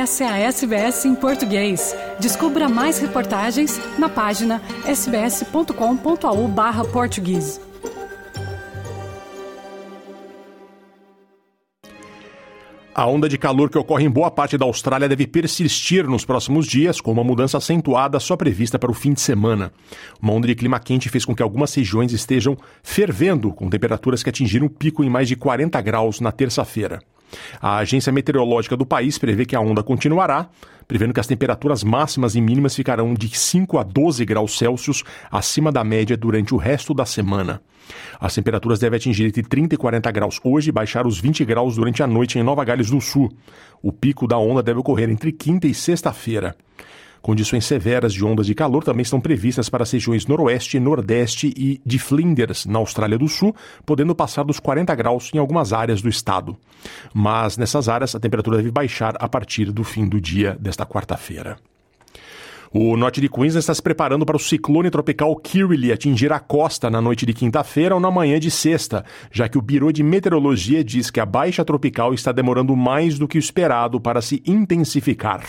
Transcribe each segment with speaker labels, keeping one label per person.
Speaker 1: Essa é a SBS em português. Descubra mais reportagens na página sbs.com.au/português.
Speaker 2: A onda de calor que ocorre em boa parte da Austrália deve persistir nos próximos dias, com uma mudança acentuada só prevista para o fim de semana. Uma onda de clima quente fez com que algumas regiões estejam fervendo, com temperaturas que atingiram o pico em mais de 40 graus na terça-feira. A agência meteorológica do país prevê que a onda continuará, prevendo que as temperaturas máximas e mínimas ficarão de 5 a 12 graus Celsius acima da média durante o resto da semana. As temperaturas devem atingir entre 30 e 40 graus hoje e baixar os 20 graus durante a noite em Nova Gales do Sul. O pico da onda deve ocorrer entre quinta e sexta-feira. Condições severas de ondas de calor também estão previstas para as regiões noroeste, nordeste e de Flinders, na Austrália do Sul, podendo passar dos 40 graus em algumas áreas do estado. Mas nessas áreas a temperatura deve baixar a partir do fim do dia desta quarta-feira. O norte de Queensland está se preparando para o ciclone tropical Kirrily atingir a costa na noite de quinta-feira ou na manhã de sexta, já que o Biro de Meteorologia diz que a baixa tropical está demorando mais do que o esperado para se intensificar.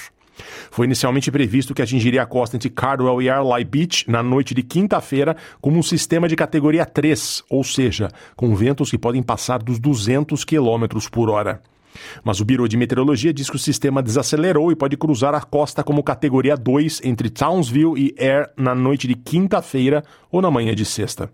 Speaker 2: Foi inicialmente previsto que atingiria a costa entre Cardwell e Arley Beach na noite de quinta-feira como um sistema de categoria 3, ou seja, com ventos que podem passar dos 200 km por hora. Mas o Biro de Meteorologia diz que o sistema desacelerou e pode cruzar a costa como categoria 2 entre Townsville e Ayr na noite de quinta-feira ou na manhã de sexta.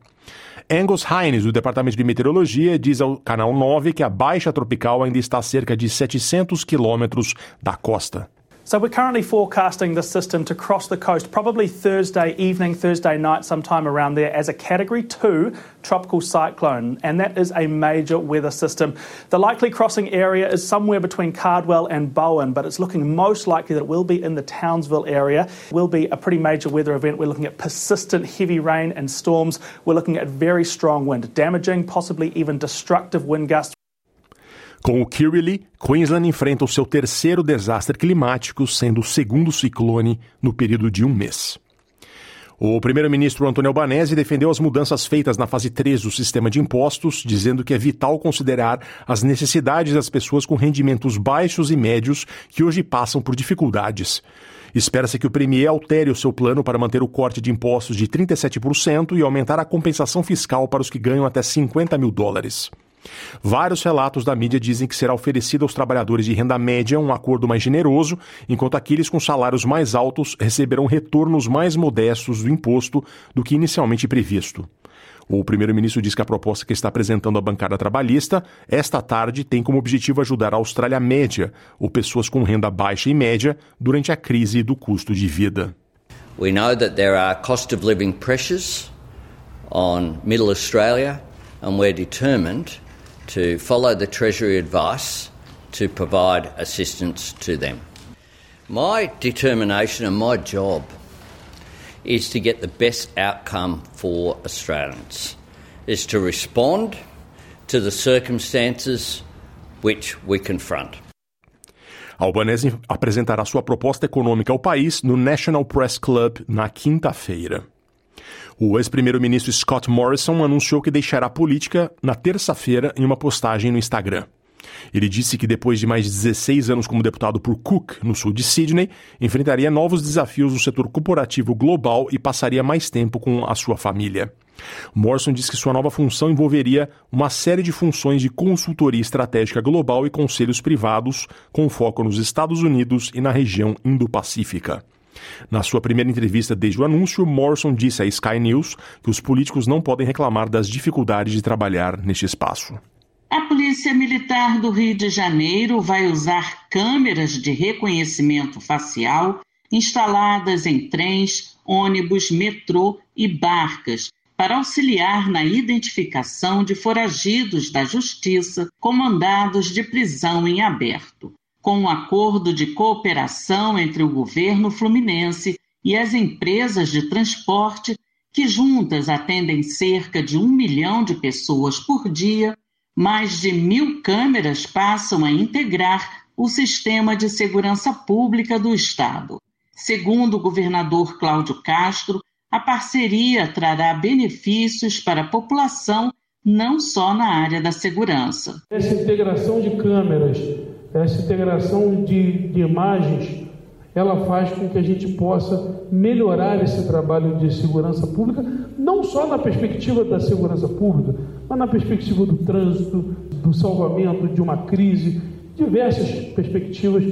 Speaker 2: Angus Hines, do Departamento de Meteorologia, diz ao Canal 9 que a baixa tropical ainda está a cerca de 700 quilômetros da costa.
Speaker 3: So we're currently forecasting this system to cross the coast probably Thursday evening, Thursday night, sometime around there as a Category 2 tropical cyclone, and that is a major weather system. The likely crossing area is somewhere between Cardwell and Bowen, but it's looking most likely that it will be in the Townsville area. It will be a pretty major weather event. We're looking at persistent heavy rain and storms. We're looking at very strong wind, damaging, possibly even destructive wind gusts.
Speaker 2: Com o Kirrily, Queensland enfrenta o seu terceiro desastre climático, sendo o segundo ciclone no período de um mês. O primeiro-ministro Antônio Albanese defendeu as mudanças feitas na fase 3 do sistema de impostos, dizendo que é vital considerar as necessidades das pessoas com rendimentos baixos e médios que hoje passam por dificuldades. Espera-se que o Premier altere o seu plano para manter o corte de impostos de 37% e aumentar a compensação fiscal para os que ganham até 50 mil dólares. Vários relatos da mídia dizem que será oferecido aos trabalhadores de renda média um acordo mais generoso, enquanto aqueles com salários mais altos receberão retornos mais modestos do imposto do que inicialmente previsto. O primeiro-ministro diz que a proposta que está apresentando a bancada trabalhista esta tarde tem como objetivo ajudar a Austrália média, ou pessoas com renda baixa e média, durante a crise do custo de vida.
Speaker 4: We know that there are cost of living pressures on Middle Australia and we're determined to follow the Treasury advice to provide assistance to them. My determination and my job is to get the best outcome for Australians, is to respond to the circumstances which we confront.
Speaker 2: Albanese apresentará sua proposta econômica ao país no National Press Club na quinta-feira. O ex-primeiro-ministro Scott Morrison anunciou que deixará a política na terça-feira em uma postagem no Instagram. Ele disse que depois de mais de 16 anos como deputado por Cook, no sul de Sydney, enfrentaria novos desafios no setor corporativo global e passaria mais tempo com a sua família. Morrison disse que sua nova função envolveria uma série de funções de consultoria estratégica global e conselhos privados, com foco nos Estados Unidos e na região Indo-Pacífica. Na sua primeira entrevista desde o anúncio, Morrison disse à Sky News que os políticos não podem reclamar das dificuldades de trabalhar neste espaço.
Speaker 5: A Polícia Militar do Rio de Janeiro vai usar câmeras de reconhecimento facial instaladas em trens, ônibus, metrô e barcas para auxiliar na identificação de foragidos da Justiça com mandados de prisão em aberto com um acordo de cooperação entre o governo fluminense e as empresas de transporte, que juntas atendem cerca de um milhão de pessoas por dia, mais de mil câmeras passam a integrar o sistema de segurança pública do Estado. Segundo o governador Cláudio Castro, a parceria trará benefícios para a população, não só na área da segurança.
Speaker 6: Essa integração de câmeras Essa integração de, de imagens ela faz com que a gente possa melhorar esse trabalho de segurança pública, não só na perspectiva da segurança pública, mas na perspectiva do trânsito, do salvamento de uma crise, diversas perspectivas.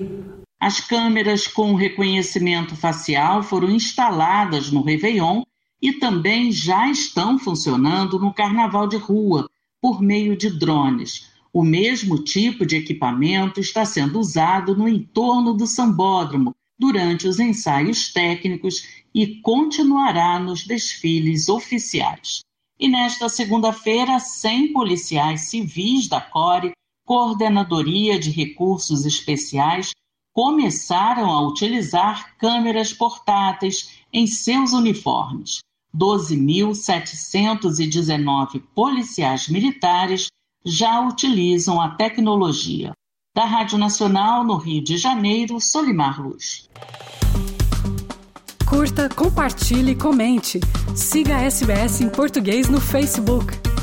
Speaker 5: As câmeras com reconhecimento facial foram instaladas no Réveillon e também já estão funcionando no Carnaval de Rua, por meio de drones. O mesmo tipo de equipamento está sendo usado no entorno do sambódromo, durante os ensaios técnicos e continuará nos desfiles oficiais. E nesta segunda-feira, 100 policiais civis da CORE, Coordenadoria de Recursos Especiais, começaram a utilizar câmeras portáteis em seus uniformes. 12.719 policiais militares já utilizam a tecnologia. Da Rádio Nacional, no Rio de Janeiro, Solimar Luz.
Speaker 1: Curta, compartilhe, comente. Siga a SBS em português no Facebook.